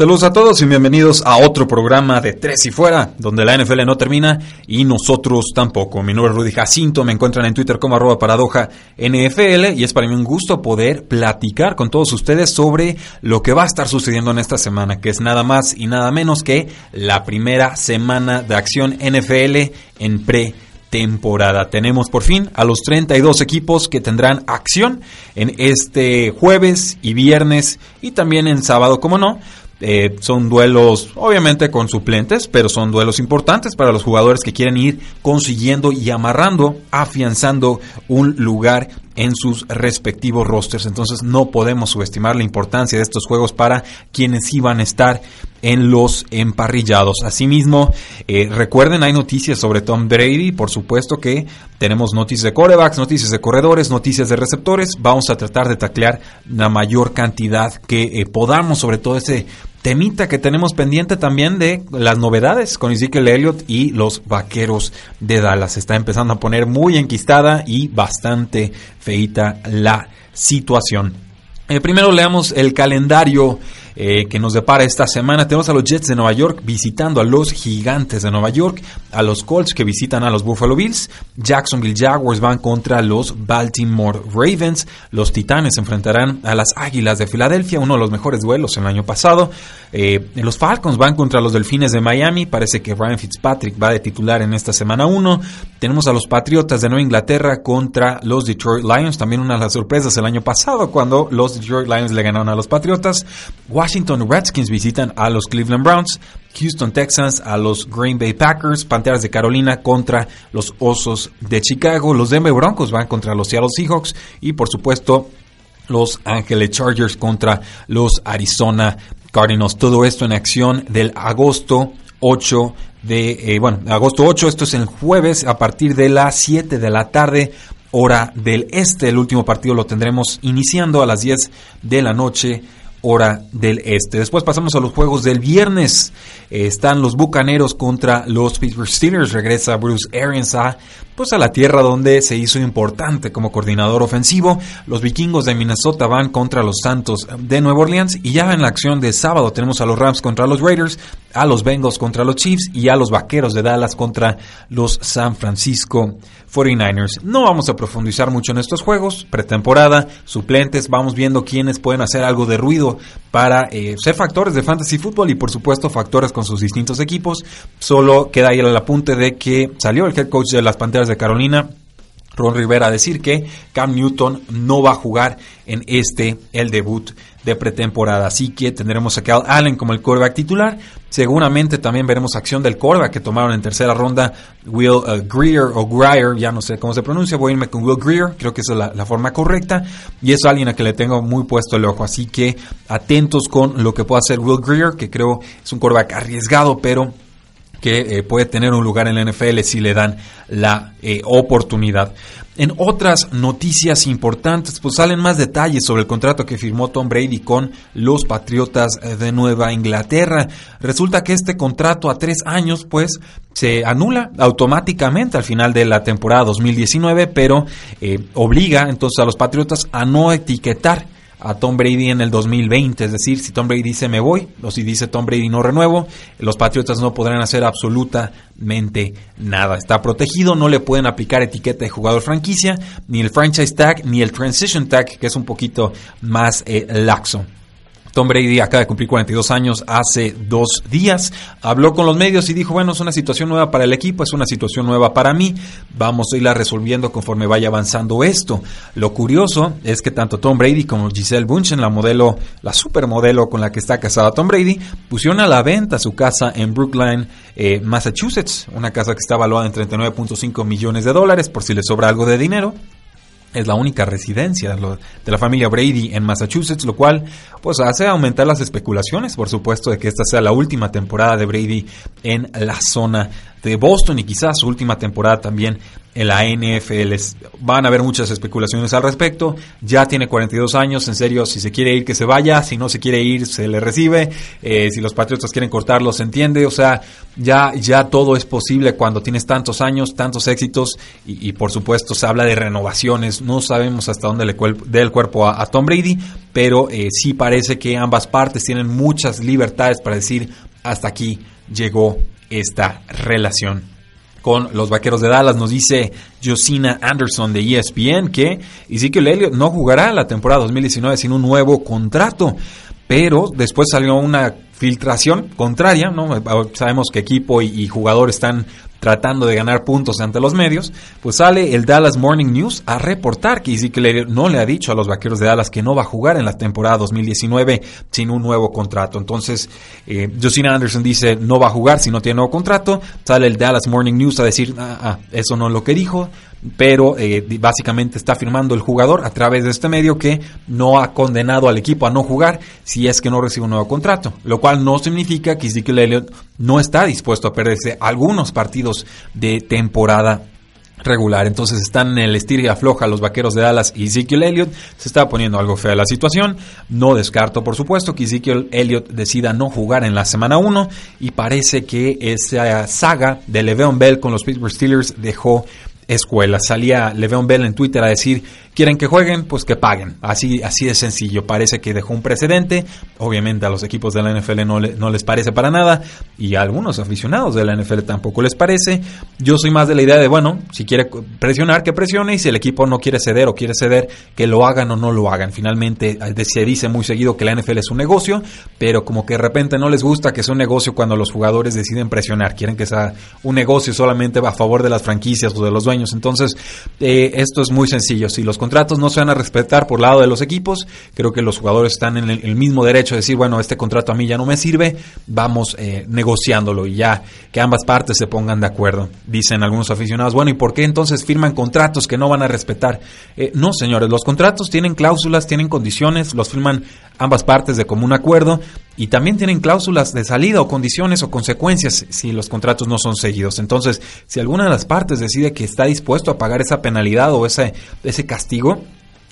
Saludos a todos y bienvenidos a otro programa de Tres y Fuera, donde la NFL no termina y nosotros tampoco. Mi nombre es Rudy Jacinto, me encuentran en Twitter como arroba paradoja NFL y es para mí un gusto poder platicar con todos ustedes sobre lo que va a estar sucediendo en esta semana, que es nada más y nada menos que la primera semana de acción NFL en pre temporada. Tenemos por fin a los 32 equipos que tendrán acción en este jueves y viernes y también en sábado, como no, eh, son duelos, obviamente con suplentes, pero son duelos importantes para los jugadores que quieren ir consiguiendo y amarrando, afianzando un lugar en sus respectivos rosters. Entonces no podemos subestimar la importancia de estos juegos para quienes iban a estar en los emparrillados. Asimismo, eh, recuerden, hay noticias sobre Tom Brady. Por supuesto que tenemos noticias de corebacks, noticias de corredores, noticias de receptores. Vamos a tratar de taclear la mayor cantidad que eh, podamos, sobre todo ese temita que tenemos pendiente también de las novedades con Ezekiel Elliott y los vaqueros de Dallas. está empezando a poner muy enquistada y bastante feita la situación. Eh, primero leamos el calendario eh, que nos depara esta semana. Tenemos a los Jets de Nueva York visitando a los Gigantes de Nueva York, a los Colts que visitan a los Buffalo Bills, Jacksonville Jaguars van contra los Baltimore Ravens, los Titanes enfrentarán a las Águilas de Filadelfia, uno de los mejores duelos el año pasado, eh, los Falcons van contra los Delfines de Miami, parece que Ryan Fitzpatrick va de titular en esta semana 1, tenemos a los Patriotas de Nueva Inglaterra contra los Detroit Lions, también una de las sorpresas el año pasado cuando los Detroit Lions le ganaron a los Patriotas, Washington Redskins visitan a los Cleveland Browns, Houston Texans a los Green Bay Packers, Panteras de Carolina contra los Osos de Chicago, los Denver Broncos van contra los Seattle Seahawks y por supuesto los Ángeles Chargers contra los Arizona Cardinals. Todo esto en acción del agosto 8 de, eh, bueno, agosto 8, esto es el jueves a partir de las 7 de la tarde hora del este. El último partido lo tendremos iniciando a las 10 de la noche hora del este. Después pasamos a los juegos del viernes. Eh, están los Bucaneros contra los Pittsburgh Steelers. Regresa Bruce Arians a, pues a la tierra donde se hizo importante como coordinador ofensivo. Los Vikingos de Minnesota van contra los Santos de Nueva Orleans. Y ya en la acción de sábado tenemos a los Rams contra los Raiders, a los Bengals contra los Chiefs y a los Vaqueros de Dallas contra los San Francisco 49ers. No vamos a profundizar mucho en estos juegos, pretemporada, suplentes, vamos viendo quiénes pueden hacer algo de ruido para eh, ser factores de fantasy fútbol y por supuesto factores con sus distintos equipos. Solo queda ahí el apunte de que salió el head coach de las Panteras de Carolina, Ron Rivera decir que Cam Newton no va a jugar en este, el debut de pretemporada. Así que tendremos a Cal Allen como el quarterback titular. Seguramente también veremos acción del quarterback que tomaron en tercera ronda, Will uh, Greer o Greer, ya no sé cómo se pronuncia, voy a irme con Will Greer, creo que es la, forma correcta. Y es alguien a que le tengo muy puesto el ojo. Así que atentos con lo que pueda hacer Will Greer, que creo es un quarterback arriesgado, pero que eh, puede tener un lugar en la NFL si le dan la eh, oportunidad. En otras noticias importantes, pues salen más detalles sobre el contrato que firmó Tom Brady con los Patriotas de Nueva Inglaterra. Resulta que este contrato a tres años, pues, se anula automáticamente al final de la temporada 2019, pero eh, obliga entonces a los Patriotas a no etiquetar a Tom Brady en el 2020. Es decir, si Tom Brady dice me voy, o si dice Tom Brady no renuevo, los Patriotas no podrán hacer absolutamente nada. Está protegido, no le pueden aplicar etiqueta de jugador franquicia, ni el franchise tag, ni el transition tag, que es un poquito más eh, laxo. Tom Brady acaba de cumplir 42 años hace dos días. Habló con los medios y dijo, bueno, es una situación nueva para el equipo, es una situación nueva para mí. Vamos a irla resolviendo conforme vaya avanzando esto. Lo curioso es que tanto Tom Brady como Giselle Bunchen, la modelo, la supermodelo con la que está casada Tom Brady, pusieron a la venta su casa en Brookline, eh, Massachusetts. Una casa que está valuada en 39.5 millones de dólares, por si le sobra algo de dinero es la única residencia de la familia Brady en Massachusetts, lo cual pues hace aumentar las especulaciones, por supuesto, de que esta sea la última temporada de Brady en la zona de Boston y quizás su última temporada también en la NFL. Van a haber muchas especulaciones al respecto. Ya tiene 42 años, en serio, si se quiere ir, que se vaya. Si no se quiere ir, se le recibe. Eh, si los Patriotas quieren cortarlo, se entiende. O sea, ya, ya todo es posible cuando tienes tantos años, tantos éxitos y, por supuesto se habla de renovaciones. No sabemos hasta dónde le dé el cuerpo a, Tom Brady, pero eh, sí parece que ambas partes tienen muchas libertades para decir hasta aquí llegó esta relación con los Vaqueros de Dallas. Nos dice Josina Anderson de ESPN que Ezekiel Elliott no jugará la temporada 2019 sin un nuevo contrato. Pero después salió una filtración contraria, ¿no? Sabemos que equipo y, jugador están tratando de ganar puntos ante los medios, pues sale el Dallas Morning News a reportar que Ezekiel no le ha dicho a los Vaqueros de Dallas que no va a jugar en la temporada 2019 sin un nuevo contrato. Entonces, eh, Anderson dice no va a jugar si no tiene nuevo contrato. Sale el Dallas Morning News a decir, ah, ah eso no es lo que dijo pero eh, básicamente está afirmando el jugador a través de este medio que no ha condenado al equipo a no jugar si es que no recibe un nuevo contrato, lo cual no significa que Ezekiel Elliott no está dispuesto a perderse algunos partidos de temporada regular. Entonces están en el estir y afloja los vaqueros de Dallas y Ezekiel Elliott. Se está poniendo algo fea la situación. No descarto, por supuesto, que Ezekiel Elliott decida no jugar en la semana 1. Y parece que esa saga de Le'Veon Bell con los Pittsburgh Steelers dejó escuela. Salía Le'Veon Bell en Twitter a decir quieren que jueguen, pues que paguen. Así, así de sencillo. Parece que dejó un precedente. Obviamente a los equipos de la NFL no, no les parece para nada. Y a algunos aficionados de la NFL tampoco les parece. Yo soy más de la idea de, bueno, si quiere presionar, que presione. Y si el equipo no quiere ceder o quiere ceder, que lo hagan o no lo hagan. Finalmente eh, se dice muy seguido que la NFL es un negocio, pero como que de repente no les gusta que sea un negocio cuando los jugadores deciden presionar. Quieren que sea un negocio solamente a favor de las franquicias o de los dueños. Entonces, eh, esto es muy sencillo. Si los contratos no se van a respetar por lado de los equipos. Creo que los jugadores están en el, mismo derecho de decir, bueno, este contrato a mí ya no me sirve, vamos eh, negociándolo y ya que ambas partes se pongan de acuerdo. Dicen algunos aficionados, bueno, ¿y por qué entonces firman contratos que no van a respetar? Eh, no, señores, los contratos tienen cláusulas, tienen condiciones, los firman ambas partes de común acuerdo y también tienen cláusulas de salida o condiciones o consecuencias si los contratos no son seguidos. Entonces, si alguna de las partes decide que está dispuesto a pagar esa penalidad o ese, ese castigo,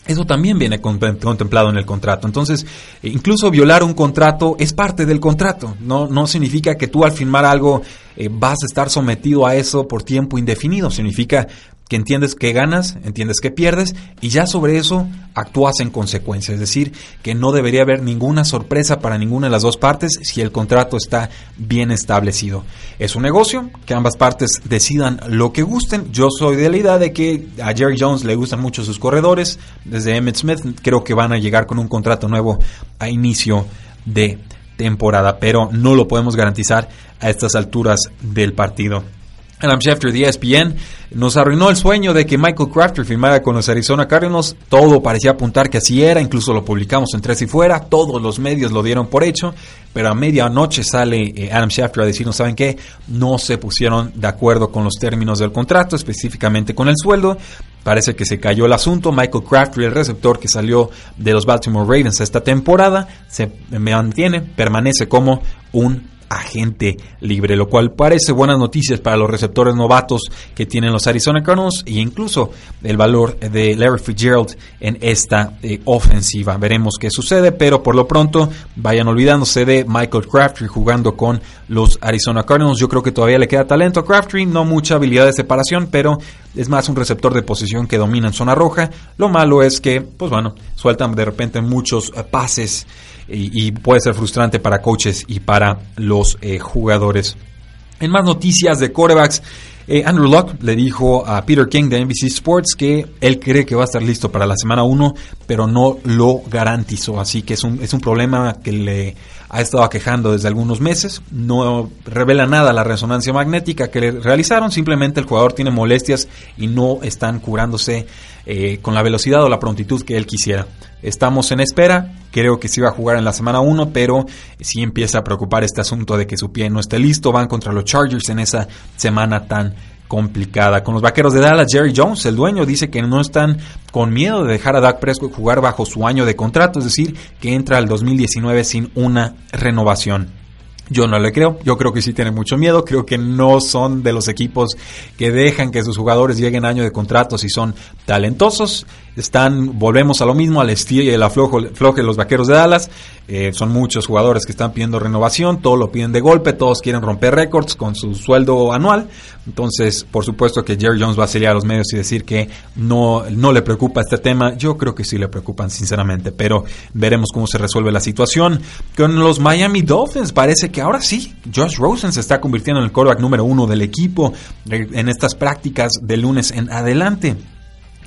eso también viene contemplado en el contrato. Entonces, incluso violar un contrato es parte del contrato. No, no significa que tú al firmar algo eh, vas a estar sometido a eso por tiempo indefinido. Significa que entiendes que ganas, entiendes que pierdes y ya sobre eso actúas en consecuencia. Es decir, que no debería haber ninguna sorpresa para ninguna de las dos partes si el contrato está bien establecido. Es un negocio, que ambas partes decidan lo que gusten. Yo soy de la idea de que a Jerry Jones le gustan mucho sus corredores. Desde Emmett Smith creo que van a llegar con un contrato nuevo a inicio de temporada, pero no lo podemos garantizar a estas alturas del partido. Adam Schefter de ESPN nos arruinó el sueño de que Michael Crafter firmara con los Arizona Cardinals. Todo parecía apuntar que así era, incluso lo publicamos en Tres y Fuera, todos los medios lo dieron por hecho, pero a medianoche sale eh, Adam Schefter a decir, ¿no saben qué? No se pusieron de acuerdo con los términos del contrato, específicamente con el sueldo. Parece que se cayó el asunto. Michael Crafter, el receptor que salió de los Baltimore Ravens esta temporada, se mantiene, permanece como un agente libre, lo cual parece buenas noticias para los receptores novatos que tienen los Arizona Cardinals e incluso el valor de Larry Fitzgerald en esta eh, ofensiva. Veremos qué sucede, pero por lo pronto vayan olvidándose de Michael Crabtree jugando con los Arizona Cardinals. Yo creo que todavía le queda talento a Crabtree, no mucha habilidad de separación, pero es más un receptor de posición que domina en zona roja. Lo malo es que, pues bueno, sueltan de repente muchos eh, pases y, puede ser frustrante para coaches y para los eh, jugadores. En más noticias de corebacks, Eh, Andrew Locke le dijo a Peter King de NBC Sports que él cree que va a estar listo para la semana 1, pero no lo garantizó. Así que es un, es un problema que le ha estado aquejando desde algunos meses. No revela nada la resonancia magnética que le realizaron, simplemente el jugador tiene molestias y no están curándose eh, con la velocidad o la prontitud que él quisiera. Estamos en espera, creo que sí va a jugar en la semana 1, pero sí empieza a preocupar este asunto de que su pie no esté listo. Van contra los Chargers en esa semana tan complicada. Con los vaqueros de Dallas, Jerry Jones, el dueño, dice que no están con miedo de dejar a Dak Prescott jugar bajo su año de contrato, es decir, que entra al 2019 sin una renovación. Yo no le creo, yo creo que sí tiene mucho miedo, creo que no son de los equipos que dejan que sus jugadores lleguen año de contrato si son talentosos están, volvemos a lo mismo, al estilo y el aflojo, floje los vaqueros de Dallas. Eh, son muchos jugadores que están pidiendo renovación, todos lo piden de golpe, todos quieren romper récords con su sueldo anual. Entonces, por supuesto que Jerry Jones va a salir a los medios y decir que no, no le preocupa este tema. Yo creo que sí le preocupan, sinceramente, pero veremos cómo se resuelve la situación. Con los Miami Dolphins, parece que ahora sí, Josh Rosen se está convirtiendo en el quarterback número uno del equipo eh, en estas prácticas de lunes en adelante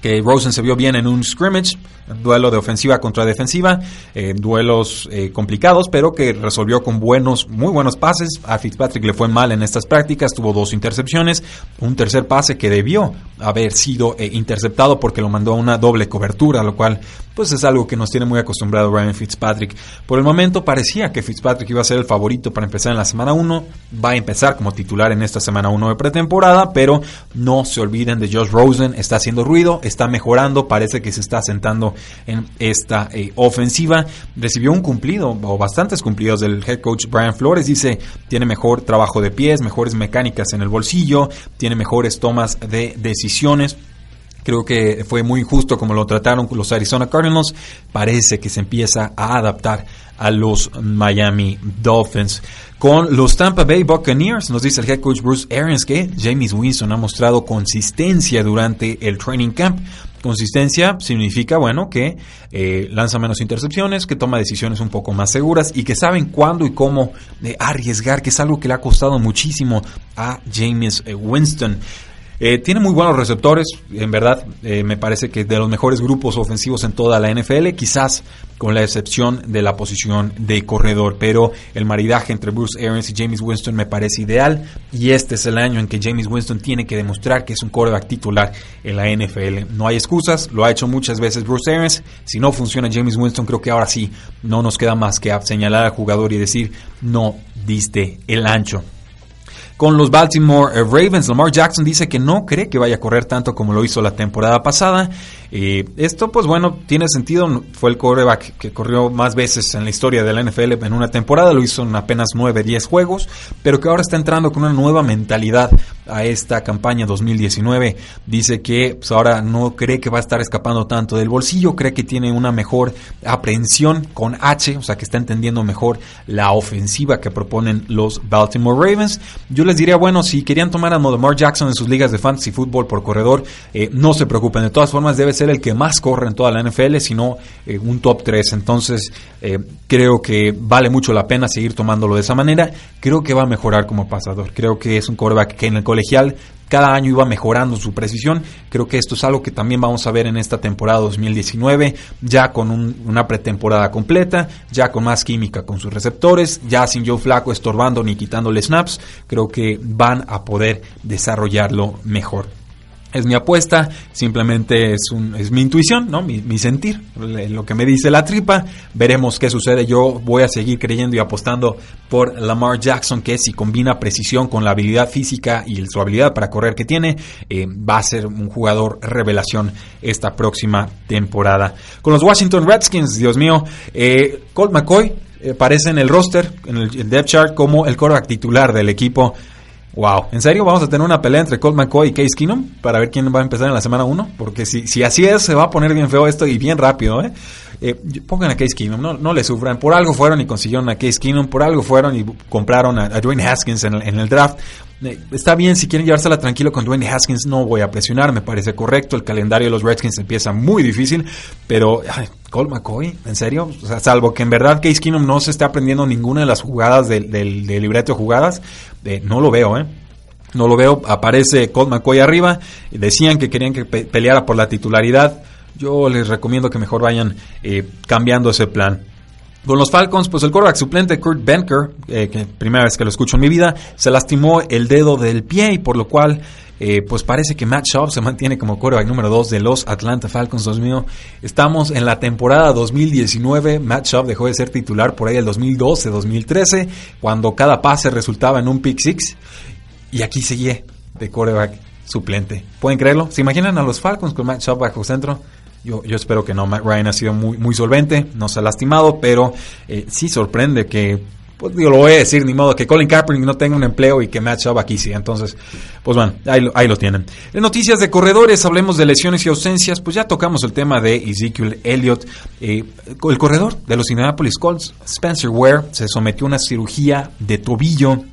que Rosen se vio bien en un scrimmage, duelo de ofensiva contra defensiva, eh, duelos eh, complicados, pero que resolvió con buenos, muy buenos pases. A Fitzpatrick le fue mal en estas prácticas, tuvo dos intercepciones, un tercer pase que debió haber sido eh, interceptado porque lo mandó a una doble cobertura, lo cual pues es algo que nos tiene muy acostumbrado Ryan Fitzpatrick. Por el momento parecía que Fitzpatrick iba a ser el favorito para empezar en la semana 1, va a empezar como titular en esta semana 1 de pretemporada, pero no se olviden de Josh Rosen, está haciendo ruido, está mejorando, parece que se está sentando en esta eh, ofensiva. Recibió un cumplido o bastantes cumplidos del head coach Brian Flores. Dice, tiene mejor trabajo de pies, mejores mecánicas en el bolsillo, tiene mejores tomas de decisiones. Creo que fue muy injusto como lo trataron los Arizona Cardinals. Parece que se empieza a adaptar a los Miami Dolphins. Con los Tampa Bay Buccaneers, nos dice el head coach Bruce Arians que James Winston ha mostrado consistencia durante el training camp. Consistencia significa, bueno, que eh, lanza menos intercepciones, que toma decisiones un poco más seguras y que saben cuándo y cómo eh, arriesgar, que es algo que le ha costado muchísimo a James eh, Winston. Eh, tiene muy buenos receptores, en verdad, eh, me parece que de los mejores grupos ofensivos en toda la NFL, quizás con la excepción de la posición de corredor, pero el maridaje entre Bruce Arians y James Winston me parece ideal y este es el año en que James Winston tiene que demostrar que es un quarterback titular en la NFL. No hay excusas, lo ha hecho muchas veces Bruce Arians, si no funciona James Winston creo que ahora sí no nos queda más que señalar al jugador y decir no diste el ancho con los Baltimore eh, Ravens. Lamar Jackson dice que no cree que vaya a correr tanto como lo hizo la temporada pasada. Eh, esto, pues bueno, tiene sentido. Fue el quarterback que corrió más veces en la historia de la NFL en una temporada. Lo hizo en apenas 9, 10 juegos. Pero que ahora está entrando con una nueva mentalidad a esta campaña 2019. Dice que pues, ahora no cree que va a estar escapando tanto del bolsillo. Cree que tiene una mejor aprehensión con H. O sea, que está entendiendo mejor la ofensiva que proponen los Baltimore Ravens. Yo les diría, bueno, si querían tomar a Lamar Jackson en sus ligas de fantasy fútbol por corredor, eh, no se preocupen. De todas formas, debe ser el que más corre en toda la NFL, sino eh, un top 3. Entonces, eh, creo que vale mucho la pena seguir tomándolo de esa manera. Creo que va a mejorar como pasador. Creo que es un quarterback que en el colegial cada año iba mejorando su precisión. Creo que esto es algo que también vamos a ver en esta temporada 2019, ya con una pretemporada completa, ya con más química con sus receptores, ya sin Joe Flaco estorbando ni quitándole snaps. Creo que van a poder desarrollarlo mejor es mi apuesta, simplemente es, un, es mi intuición, ¿no? Mi, sentir, lo que me dice la tripa. Veremos qué sucede. Yo voy a seguir creyendo y apostando por Lamar Jackson, que si combina precisión con la habilidad física y su habilidad para correr que tiene, eh, va a ser un jugador revelación esta próxima temporada. Con los Washington Redskins, Dios mío, eh, Colt McCoy eh, aparece en el roster, en el depth chart, como el quarterback titular del equipo. Wow, ¿en serio vamos a tener una pelea entre Colt McCoy y Case Keenum para ver quién va a empezar en la semana 1? Porque si, si así es, se va a poner bien feo esto y bien rápido, ¿eh? eh pongan a Case Keenum, no, no le sufran. Por algo fueron y consiguieron a Case Keenum, por algo fueron y compraron a, Dwayne Haskins en el, draft. Eh, está bien, si quieren llevársela tranquilo con Dwayne Haskins, no voy a presionar, me parece correcto. El calendario de los Redskins empieza muy difícil, pero Colt McCoy, ¿en serio? Salvo que en verdad Case Keenum no se esté aprendiendo ninguna de las jugadas del, del, libreto de jugadas, eh, no lo veo, ¿eh? No lo veo, aparece Colt McCoy arriba, decían que querían que peleara por la titularidad. Yo les recomiendo que mejor vayan eh, cambiando ese plan. Con los Falcons, pues el quarterback suplente Kurt Benker, eh, que primera vez que lo escucho en mi vida, se lastimó el dedo del pie y por lo cual eh, pues parece que Matt Schaub se mantiene como quarterback número 2 de los Atlanta Falcons. Dios estamos en la temporada 2019. Matt Schaub dejó de ser titular por ahí el 2012-2013, cuando cada pase resultaba en un pick six. Y aquí seguía de quarterback suplente. ¿Pueden creerlo? ¿Se imaginan a los Falcons con Matt Schaub bajo centro? Yo, yo espero que no. Matt Ryan ha sido muy, muy solvente, no se ha lastimado, pero eh, sí sorprende que pues lo voy a decir, ni modo, que Colin Kaepernick no tenga un empleo y que Matt Schaub aquí sí. Entonces, pues bueno, ahí lo, ahí lo tienen. En noticias de corredores, hablemos de lesiones y ausencias, pues ya tocamos el tema de Ezekiel Elliott. Eh, el corredor de los Indianapolis Colts, Spencer Ware, se sometió a una cirugía de tobillo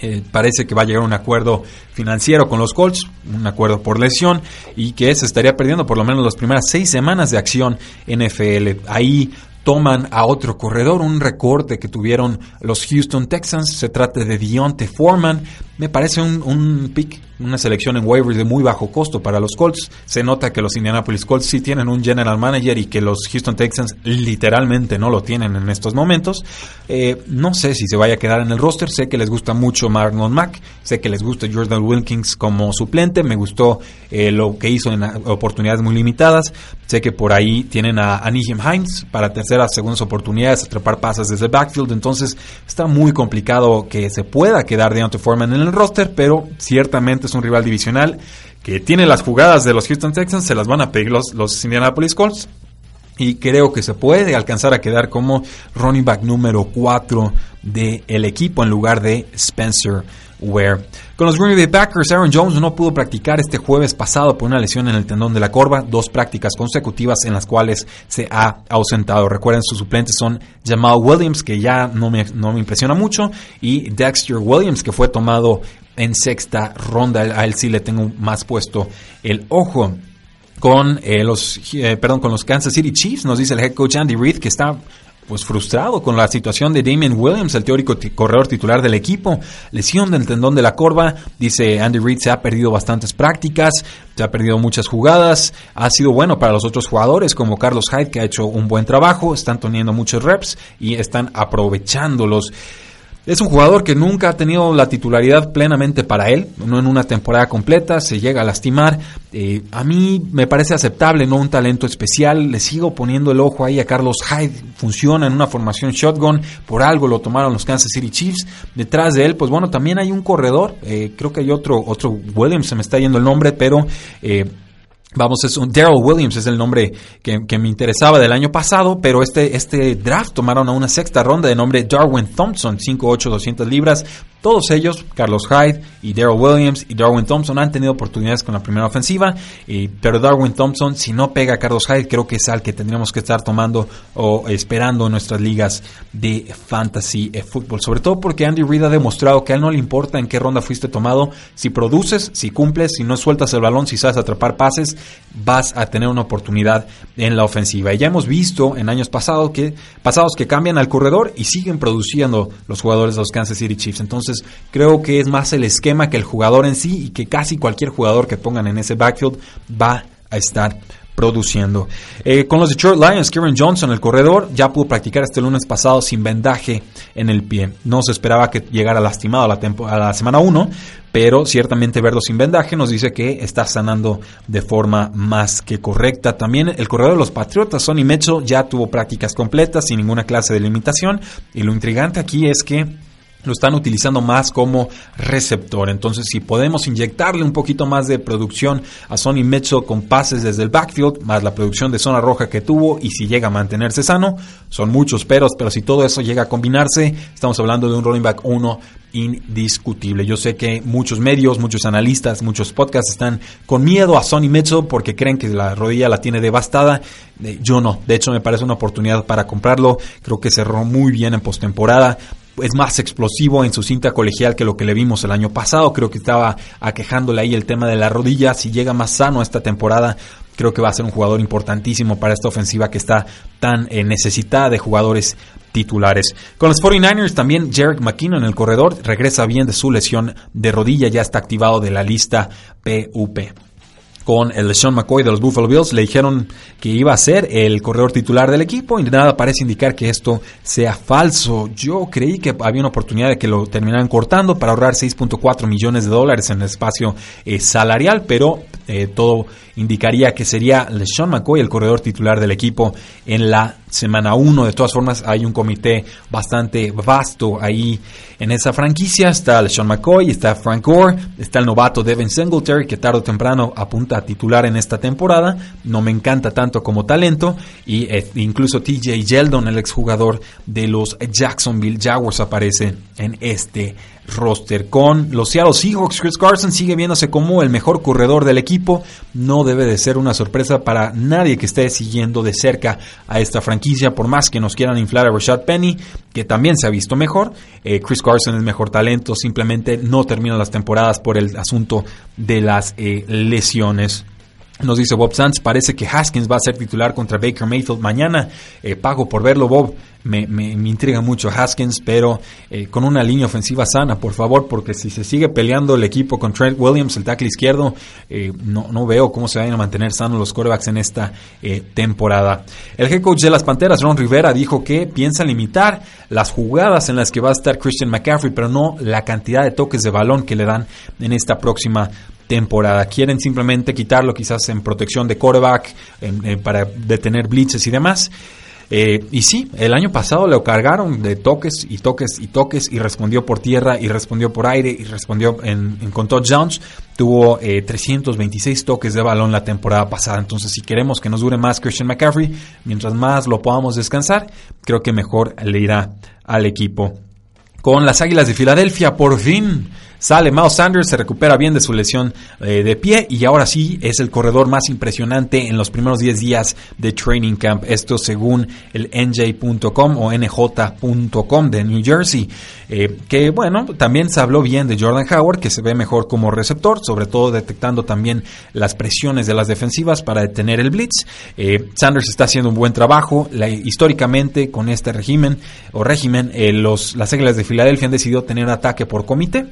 eh, parece que va a llegar a un acuerdo financiero con los Colts, un acuerdo por lesión, y que se estaría perdiendo por lo menos las primeras seis semanas de acción NFL. Ahí toman a otro corredor, un recorte que tuvieron los Houston Texans. Se trata de Dionte Foreman. Me parece un, un pick una selección en waivers de muy bajo costo para los Colts. Se nota que los Indianapolis Colts sí tienen un general manager y que los Houston Texans literalmente no lo tienen en estos momentos. Eh, no sé si se vaya a quedar en el roster. Sé que les gusta mucho Marlon Mack. Sé que les gusta Jordan Wilkins como suplente. Me gustó eh, lo que hizo en oportunidades muy limitadas. Sé que por ahí tienen a, a Hines para terceras, segundas oportunidades, atrapar pasas desde el backfield. Entonces está muy complicado que se pueda quedar Deontay Foreman en el roster, pero ciertamente es un rival divisional que tiene las jugadas de los Houston Texans, se las van a pedir los, los Indianapolis Colts. Y creo que se puede alcanzar a quedar como running back número 4 del equipo en lugar de Spencer Ware. Con los Green Bay Packers, Aaron Jones no pudo practicar este jueves pasado por una lesión en el tendón de la corva, dos prácticas consecutivas en las cuales se ha ausentado. Recuerden, sus suplentes son Jamal Williams, que ya no me, no me impresiona mucho, y Dexter Williams, que fue tomado en sexta ronda. A él sí le tengo más puesto el ojo. Con eh, los eh, perdón, con los Kansas City Chiefs, nos dice el head coach Andy Reid que está pues frustrado con la situación de Damien Williams, el teórico corredor titular del equipo. Lesión del tendón de la corva, dice Andy Reid, se ha perdido bastantes prácticas, se ha perdido muchas jugadas, ha sido bueno para los otros jugadores como Carlos Hyde que ha hecho un buen trabajo, están teniendo muchos reps y están aprovechándolos. Es un jugador que nunca ha tenido la titularidad plenamente para él, no en una temporada completa, se llega a lastimar. Eh, a mí me parece aceptable, no un talento especial. Le sigo poniendo el ojo ahí a Carlos Hyde. Funciona en una formación shotgun, por algo lo tomaron los Kansas City Chiefs. Detrás de él, pues bueno, también hay un corredor. Eh, creo que hay otro, otro Williams, se me está yendo el nombre, pero eh, Vamos, es un Daryl Williams es el nombre que, que, me interesaba del año pasado, pero este, este draft tomaron a una sexta ronda de nombre Darwin Thompson, 5'8", 200 libras, todos ellos, Carlos Hyde y Daryl Williams y Darwin Thompson, han tenido oportunidades con la primera ofensiva, pero Darwin Thompson, si no pega a Carlos Hyde, creo que es al que tendríamos que estar tomando o esperando en nuestras ligas de fantasy eh, fútbol. Sobre todo porque Andy Reid ha demostrado que a él no le importa en qué ronda fuiste tomado. Si produces, si cumples, si no sueltas el balón, si sabes atrapar pases, vas a tener una oportunidad en la ofensiva. Y ya hemos visto en años pasados que, pasados que cambian al corredor y siguen produciendo los jugadores de los Kansas City Chiefs. Entonces, entonces creo que es más el esquema que el jugador en sí y que casi cualquier jugador que pongan en ese backfield va a estar produciendo. Eh, con los Detroit Lions, Kieran Johnson, el corredor, ya pudo practicar este lunes pasado sin vendaje en el pie. No se esperaba que llegara lastimado a la, a la semana 1, pero ciertamente verlo sin vendaje nos dice que está sanando de forma más que correcta. También el corredor de los Patriotas, Sonny Mecho, ya tuvo prácticas completas sin ninguna clase de limitación. Y lo intrigante aquí es que lo están utilizando más como receptor. Entonces, si podemos inyectarle un poquito más de producción a Sonny Mitchell con pases desde el backfield, más la producción de zona roja que tuvo, y si llega a mantenerse sano, son muchos peros, pero si todo eso llega a combinarse, estamos hablando de un running back 1 indiscutible. Yo sé que muchos medios, muchos analistas, muchos podcasts están con miedo a Sonny Mitchell porque creen que la rodilla la tiene devastada. Eh, yo no. De hecho, me parece una oportunidad para comprarlo. Creo que cerró muy bien en postemporada es más explosivo en su cinta colegial que lo que le vimos el año pasado. Creo que estaba aquejándole ahí el tema de la rodilla. Si llega más sano esta temporada, creo que va a ser un jugador importantísimo para esta ofensiva que está tan eh, necesitada de jugadores titulares. Con los 49ers también Jarek McKinnon, el corredor, regresa bien de su lesión de rodilla, ya está activado de la lista PUP con el Sean McCoy de los Buffalo Bills. Le dijeron que iba a ser el corredor titular del equipo y nada parece indicar que esto sea falso. Yo creí que había una oportunidad de que lo terminaran cortando para ahorrar 6.4 millones de dólares en el espacio eh, salarial, pero eh, todo indicaría que sería LeSean McCoy el corredor titular del equipo en la semana 1. De todas formas, hay un comité bastante vasto ahí en esa franquicia. Está LeSean McCoy, está Frank Gore, está el novato Devin Singletary, que tarde o temprano apunta a titular en esta temporada. No me encanta tanto como talento. Y eh, incluso TJ Yeldon, el exjugador de los Jacksonville Jaguars, aparece en este roster. Con los Seattle Seahawks, Chris Carson sigue viéndose como el mejor corredor del equipo. No debe de ser una sorpresa para nadie que esté siguiendo de cerca a esta franquicia, por más que nos quieran inflar a Rashad Penny, que también se ha visto mejor. Eh, Chris Carson es mejor talento, simplemente no termina las temporadas por el asunto de las eh, lesiones. Nos dice Bob Sands, parece que Haskins va a ser titular contra Baker Mayfield mañana. Eh, pago por verlo, Bob. Me, me, intriga mucho Haskins, pero eh, con una línea ofensiva sana, por favor, porque si se sigue peleando el equipo con Trent Williams, el tackle izquierdo, eh, no, no, veo cómo se vayan a mantener sanos los quarterbacks en esta temporada. El head coach de las Panteras, Ron Rivera, dijo que piensa limitar las jugadas en las que va a estar Christian McCaffrey, pero no la cantidad de toques de balón que le dan en esta próxima temporada. Quieren simplemente quitarlo quizás en protección de quarterback, para detener blitzes y demás. Eh, y sí, el año pasado lo cargaron de toques y toques y toques y respondió por tierra y respondió por aire y respondió en, en con touchdowns. Tuvo 326 eh, toques de balón la temporada pasada. Entonces, si queremos que nos dure más Christian McCaffrey, mientras más lo podamos descansar, creo que mejor le irá al equipo. Con las Águilas de Filadelfia, por fin Sale Miles Sanders, se recupera bien de su lesión eh, de pie y ahora sí es el corredor más impresionante en los primeros 10 días de Training Camp. Esto según el NJ.com o NJ.com de New Jersey. Eh, que bueno, también se habló bien de Jordan Howard, que se ve mejor como receptor, sobre todo detectando también las presiones de las defensivas para detener el blitz. Eh, Sanders está haciendo un buen trabajo. históricamente, con este régimen o régimen, los, las Águilas de Filadelfia han decidido tener ataque por comité.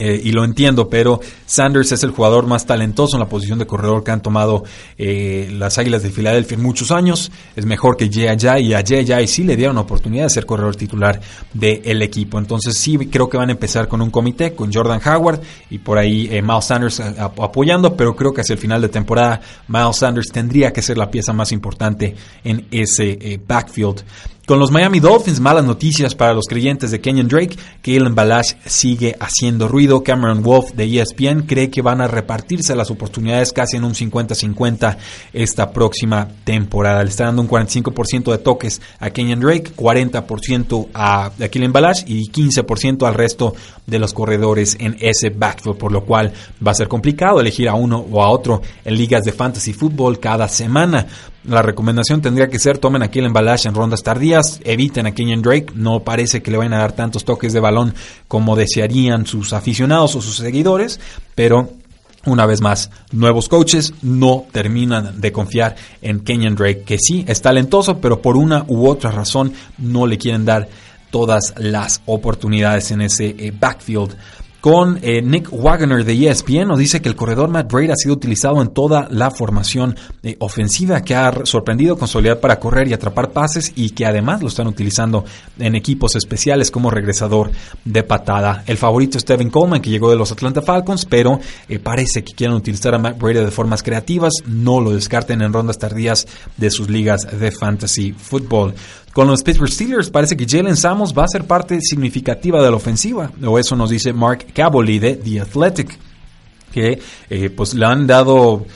Eh, y lo entiendo, pero Sanders es el jugador más talentoso en la posición de corredor que han tomado eh, las Águilas de Filadelfia en muchos años. Es mejor que Jay Ajay y a Jay sí le dieron la oportunidad de ser corredor titular del equipo. Entonces sí creo que van a empezar con un comité, con Jordan Howard y por ahí eh, Miles Sanders apoyando, pero creo que hacia el final de temporada Miles Sanders tendría que ser la pieza más importante en ese backfield. Con los Miami Dolphins, malas noticias para los creyentes de Kenyon Drake. Kalen Balash sigue haciendo ruido. Cameron Wolf de ESPN cree que van a repartirse las oportunidades casi en un 50-50 esta próxima temporada. Le está dando un 45% de toques a Kenyon Drake, 40% a, a Kalen Balash y 15% al resto de los corredores en ese backfield, por lo cual va a ser complicado elegir a uno o a otro en ligas de fantasy fútbol cada semana. La recomendación tendría que ser tomen a Kellen Balash en rondas tardías, eviten a Kenyon Drake, no parece que le vayan a dar tantos toques de balón como desearían sus aficionados o sus seguidores, pero una vez más, nuevos coaches no terminan de confiar en Kenyon Drake, que sí es talentoso, pero por una u otra razón no le quieren dar todas las oportunidades en ese eh, backfield con eh, Nick Wagner de ESPN nos dice que el corredor Matt Braid ha sido utilizado en toda la formación eh, ofensiva que ha sorprendido con solidez para correr y atrapar pases y que además lo están utilizando en equipos especiales como regresador de patada. El favorito es Steven Coleman que llegó de los Atlanta Falcons, pero eh, parece que quieren utilizar a Matt Braid de formas creativas, no lo descarten en rondas tardías de sus ligas de fantasy football. Con los Pittsburgh Steelers parece que Jalen Samos va a ser parte significativa de la ofensiva, o eso nos dice Mark Cabolli de The Athletic, que eh, pues le han dado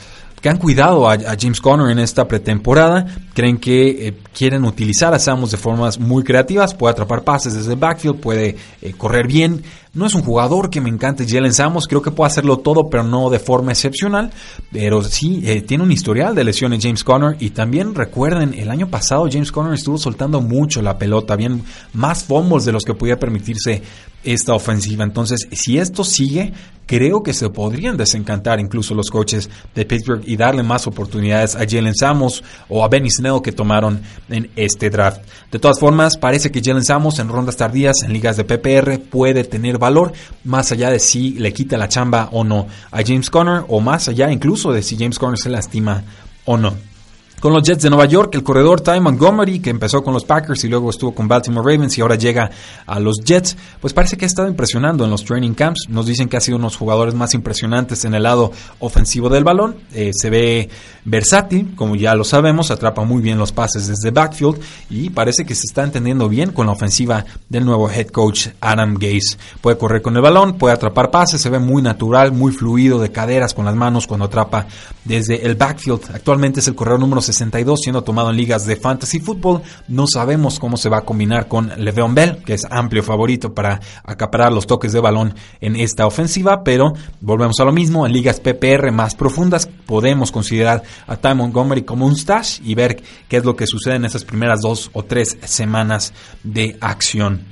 que han cuidado a, James Conner en esta pretemporada. Creen que eh, quieren utilizar a Samos de formas muy creativas. Puede atrapar pases desde el backfield, puede eh, correr bien. No es un jugador que me encante Jalen Samos. Creo que puede hacerlo todo, pero no de forma excepcional. Pero sí, eh, tiene un historial de lesiones James Conner. Y también recuerden, el año pasado James Conner estuvo soltando mucho la pelota. Bien, más fumbles de los que podía permitirse esta ofensiva. Entonces, si esto sigue, creo que se podrían desencantar incluso los coaches de Pittsburgh y darle más oportunidades a Jalen Samos o a Benny Snell que tomaron en este draft. De todas formas, parece que Jalen Samos en rondas tardías en ligas de PPR puede tener valor más allá de si le quita la chamba o no a James Conner o más allá incluso de si James Conner se lastima o no. Con los Jets de Nueva York, el corredor Ty Montgomery, que empezó con los Packers y luego estuvo con Baltimore Ravens y ahora llega a los Jets, pues parece que ha estado impresionando en los training camps. Nos dicen que ha sido uno de los jugadores más impresionantes en el lado ofensivo del balón. Eh, se ve versátil, como ya lo sabemos, atrapa muy bien los pases desde backfield y parece que se está entendiendo bien con la ofensiva del nuevo head coach Adam Gase. Puede correr con el balón, puede atrapar pases, se ve muy natural, muy fluido de caderas con las manos cuando atrapa desde el backfield. Actualmente es el corredor número 62 siendo tomado en ligas de fantasy football. No sabemos cómo se va a combinar con Le'Veon Bell, que es amplio favorito para acaparar los toques de balón en esta ofensiva, pero volvemos a lo mismo, en ligas PPR más profundas podemos considerar a Ty Montgomery como un stash y ver qué es lo que sucede en esas primeras dos o tres semanas de acción.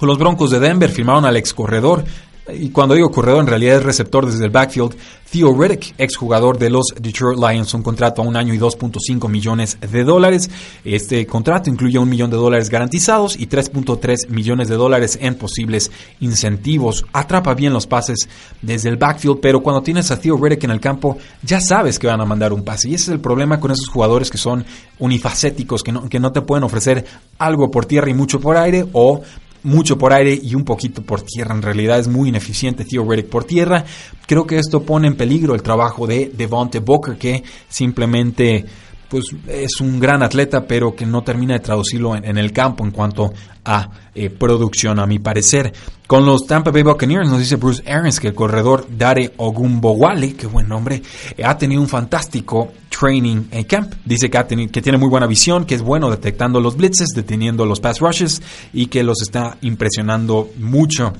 Los Broncos de Denver firmaron al ex corredor y cuando digo corredor en realidad es receptor desde el backfield, Theo Riddick, exjugador de los Detroit Lions, un contrato a un año y 2.5 millones de dólares. Este contrato incluye un millón de dólares garantizados y 3.3 millones de dólares en posibles incentivos. Atrapa bien los pases desde el backfield, pero cuando tienes a Theo Riddick en el campo, ya sabes que van a mandar un pase. Y ese es el problema con esos jugadores que son unifacéticos, que no, que no te pueden ofrecer algo por tierra y mucho por aire, o mucho por aire y un poquito por tierra. En realidad es muy ineficiente Theo Riddick por tierra. Creo que esto pone en peligro el trabajo de Devonte Booker, que simplemente pues es un gran atleta, pero que no termina de traducirlo en, el campo en cuanto a eh, producción, a mi parecer. Con los Tampa Bay Buccaneers nos dice Bruce Arians que el corredor Dare Ogumbowale, qué buen nombre, ha tenido un fantástico training en camp. Dice que, ha tenido, que tiene muy buena visión, que es bueno detectando los blitzes, deteniendo los pass rushes y que los está impresionando mucho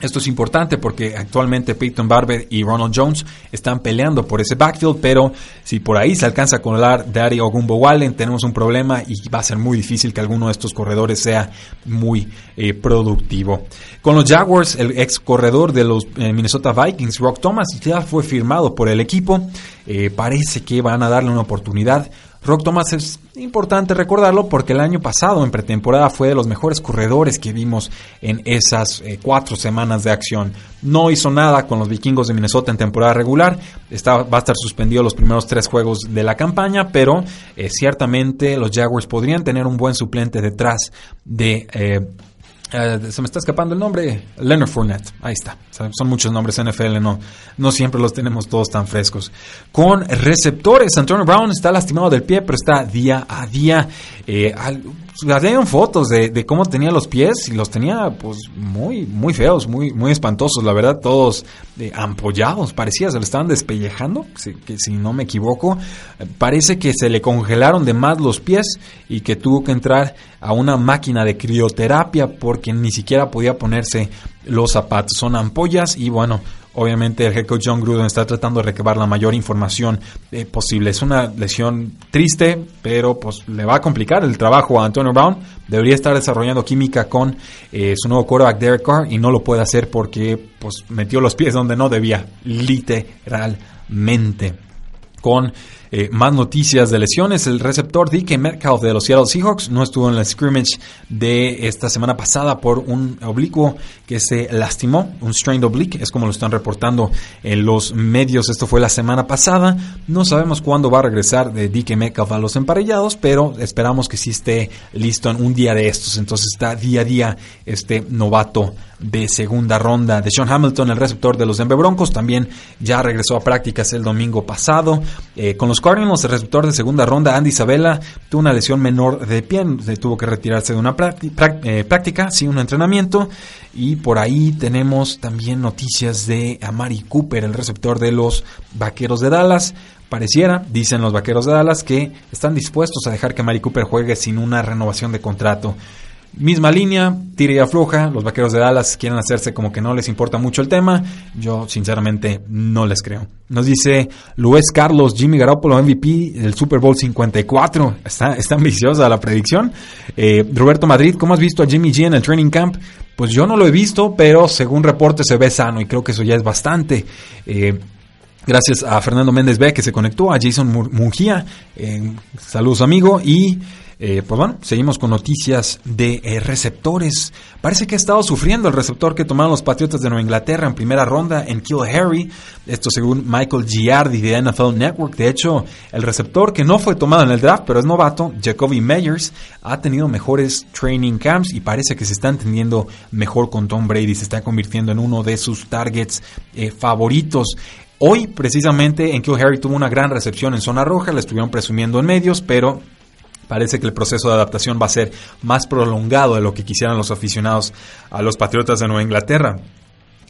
esto es importante porque actualmente Peyton Barber y Ronald Jones están peleando por ese backfield, pero si por ahí se alcanza a colar Daddy Ogumbo Wallen, tenemos un problema y va a ser muy difícil que alguno de estos corredores sea muy eh, productivo. Con los Jaguars, el ex corredor de los eh, Minnesota Vikings, Rock Thomas, ya fue firmado por el equipo. Eh, parece que van a darle una oportunidad. Rock Thomas es importante recordarlo porque el año pasado en pretemporada fue de los mejores corredores que vimos en esas eh, cuatro semanas de acción. No hizo nada con los vikingos de Minnesota en temporada regular, va a estar suspendido los primeros tres juegos de la campaña, pero eh, ciertamente los Jaguars podrían tener un buen suplente detrás de... Eh, se me está escapando el nombre, Leonard Fournette, ahí está. Son muchos nombres NFL, no, no siempre los tenemos todos tan frescos. Con receptores, Antonio Brown está lastimado del pie, pero está día a día. Eh, salieron fotos de, cómo tenía los pies y los tenía pues muy muy feos, muy muy espantosos, la verdad, todos eh, ampollados, parecía se le estaban despellejando, si, que si no me equivoco, parece que se le congelaron de más los pies y que tuvo que entrar a una máquina de crioterapia porque ni siquiera podía ponerse los zapatos, son ampollas y bueno, Obviamente el head coach John Gruden está tratando de recabar la mayor información eh, posible. Es una lesión triste, pero pues le va a complicar el trabajo a Antonio Brown. Debería estar desarrollando química con eh, su nuevo quarterback Derek Carr y no lo puede hacer porque pues metió los pies donde no debía, literalmente. Con eh, más noticias de lesiones. El receptor DK Metcalf de los Seattle Seahawks no estuvo en la scrimmage de esta semana pasada por un oblicuo que se lastimó, un strained oblique, es como lo están reportando en los medios. Esto fue la semana pasada. No sabemos cuándo va a regresar de DK Metcalf a los emparellados, pero esperamos que sí esté listo en un día de estos. Entonces está día a día este novato de segunda ronda. De Sean Hamilton, el receptor de los Denver Broncos, también ya regresó a prácticas el domingo pasado. Eh, con los los el receptor de segunda ronda, Andy Isabella, tuvo una lesión menor de pie, tuvo que retirarse de una eh, práctica, sí, un entrenamiento. Y por ahí tenemos también noticias de Amari Cooper, el receptor de los Vaqueros de Dallas. Pareciera, dicen los Vaqueros de Dallas, que están dispuestos a dejar que Amari Cooper juegue sin una renovación de contrato. Misma línea, tira y afloja. Los vaqueros de Dallas quieren hacerse como que no les importa mucho el tema. Yo, sinceramente, no les creo. Nos dice Luis Carlos, Jimmy Garoppolo, MVP del Super Bowl 54. Está, está ambiciosa la predicción. Eh, Roberto Madrid, ¿cómo has visto a Jimmy G en el training camp? Pues yo no lo he visto, pero según reporte se ve sano y creo que eso ya es bastante. Eh, gracias a Fernando Méndez B que se conectó, a Jason Mungía. Eh, saludos amigo y eh, pues bueno, seguimos con noticias de eh, receptores. Parece que ha estado sufriendo el receptor que tomaron los Patriotas de Nueva Inglaterra en primera ronda en Kill Harry. Esto según Michael Giardi de NFL Network. De hecho, el receptor que no fue tomado en el draft, pero es novato, Jacoby Meyers, ha tenido mejores training camps y parece que se está entendiendo mejor con Tom Brady. Se está convirtiendo en uno de sus targets eh, favoritos. Hoy, precisamente, en Kill Harry tuvo una gran recepción en zona roja, la estuvieron presumiendo en medios, pero Parece que el proceso de adaptación va a ser más prolongado de lo que quisieran los aficionados a los Patriotas de Nueva Inglaterra.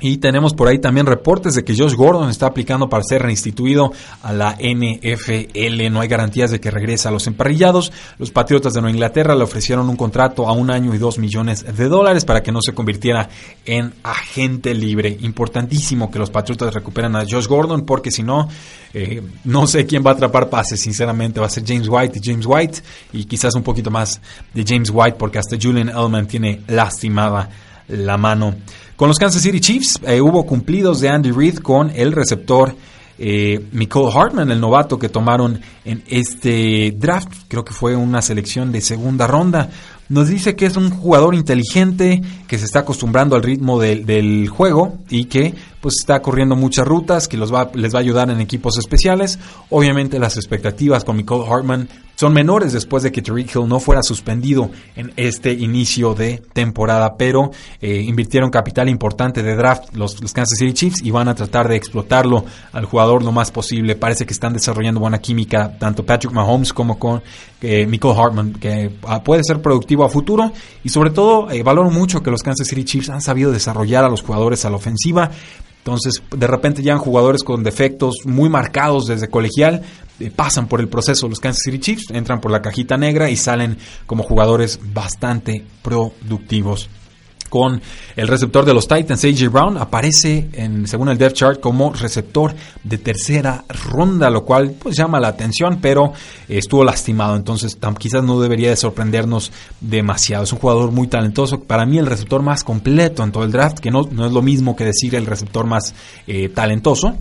Y tenemos por ahí también reportes de que Josh Gordon está aplicando para ser reinstituido a la NFL. No hay garantías de que regrese a los emparrillados. Los Patriotas de Nueva Inglaterra le ofrecieron un contrato a un año y dos millones de dólares para que no se convirtiera en agente libre. Importantísimo que los Patriotas recuperen a Josh Gordon porque si no, eh, no sé quién va a atrapar pases. Sinceramente va a ser James White y James White y quizás un poquito más de James White porque hasta Julian Edelman tiene lastimada la mano. Con los Kansas City Chiefs eh, hubo cumplidos de Andy Reid con el receptor eh, Hartman, el novato que tomaron en este draft. Creo que fue una selección de segunda ronda. Nos dice que es un jugador inteligente, que se está acostumbrando al ritmo del juego y que pues está corriendo muchas rutas, que los va, les va a ayudar en equipos especiales. Obviamente las expectativas con Nicole Hartman son menores después de que Tariq Hill no fuera suspendido en este inicio de temporada, pero eh, invirtieron capital importante de draft los, Kansas City Chiefs y van a tratar de explotarlo al jugador lo más posible. Parece que están desarrollando buena química tanto Patrick Mahomes como con eh, Hartman, que ah, puede ser productivo a futuro y sobre todo eh, valoro mucho que los Kansas City Chiefs han sabido desarrollar a los jugadores a la ofensiva. Entonces, de repente llegan jugadores con defectos muy marcados desde colegial, eh, pasan por el proceso los Kansas City Chiefs, entran por la cajita negra y salen como jugadores bastante productivos con el receptor de los Titans, AJ Brown, aparece en, según el depth chart como receptor de tercera ronda, lo cual pues llama la atención, pero estuvo lastimado, entonces quizás no debería de sorprendernos demasiado. Es un jugador muy talentoso, para mí el receptor más completo en todo el draft, que no, no es lo mismo que decir el receptor más eh, talentoso,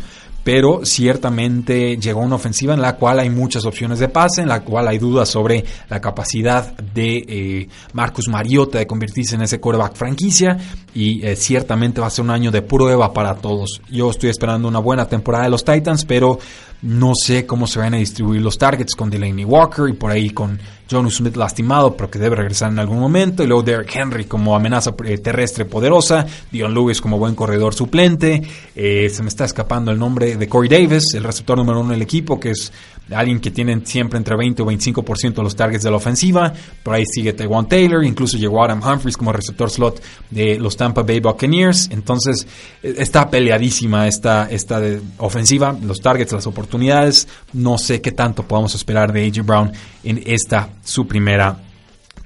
pero ciertamente llegó una ofensiva en la cual hay muchas opciones de pase, en la cual hay dudas sobre la capacidad de eh, Marcus Mariota de convertirse en ese quarterback franquicia y eh, ciertamente va a ser un año de prueba para todos. Yo estoy esperando una buena temporada de los Titans, pero no sé cómo se van a distribuir los targets con Delaney Walker y por ahí con John Smith lastimado, pero que debe regresar en algún momento. Y luego Derrick Henry como amenaza eh, terrestre poderosa. Dion Lewis como buen corredor suplente. Eh, se me está escapando el nombre de Corey Davis, el receptor número uno del equipo, que es alguien que tiene siempre entre 20 o 25% de los targets de la ofensiva. Por ahí sigue Taiwan Taylor, incluso llegó Adam Humphries como receptor slot de los Tampa Bay Buccaneers. Entonces eh, está peleadísima esta, esta ofensiva, los targets, las oportunidades. No sé qué tanto podamos esperar de AJ Brown en esta su primera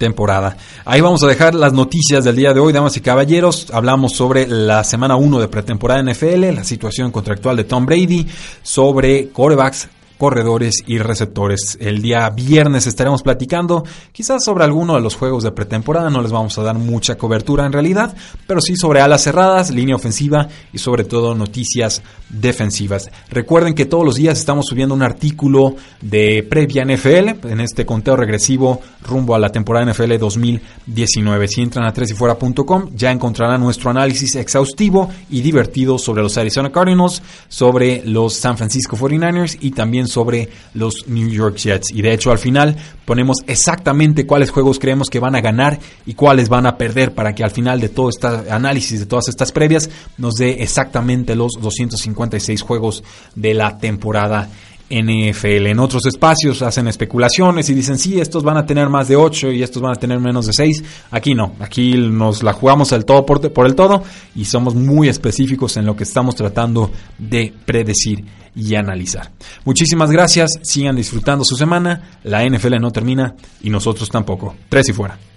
temporada. Ahí vamos a dejar las noticias del día de hoy, damas y caballeros. Hablamos sobre la semana 1 de pretemporada NFL, la situación contractual de Tom Brady, sobre corebacks corredores y receptores. El día viernes estaremos platicando quizás sobre alguno de los juegos de pretemporada, no les vamos a dar mucha cobertura en realidad, pero sí sobre alas cerradas, línea ofensiva y sobre todo noticias defensivas. Recuerden que todos los días estamos subiendo un artículo de previa NFL en este conteo regresivo rumbo a la temporada NFL 2019. Si entran a tresyfuera.com ya encontrarán nuestro análisis exhaustivo y divertido sobre los Arizona Cardinals, sobre los San Francisco 49ers y también sobre los New York Jets. Y de hecho al final ponemos exactamente cuáles juegos creemos que van a ganar y cuáles van a perder para que al final de todo este análisis, de todas estas previas, nos dé exactamente los 256 juegos de la temporada NFL. En otros espacios hacen especulaciones y dicen, sí, estos van a tener más de 8 y estos van a tener menos de 6. Aquí no, aquí nos la jugamos el todo por, por el todo y somos muy específicos en lo que estamos tratando de predecir y analizar. Muchísimas gracias, sigan disfrutando su semana, la NFL no termina y nosotros tampoco. Tres y fuera.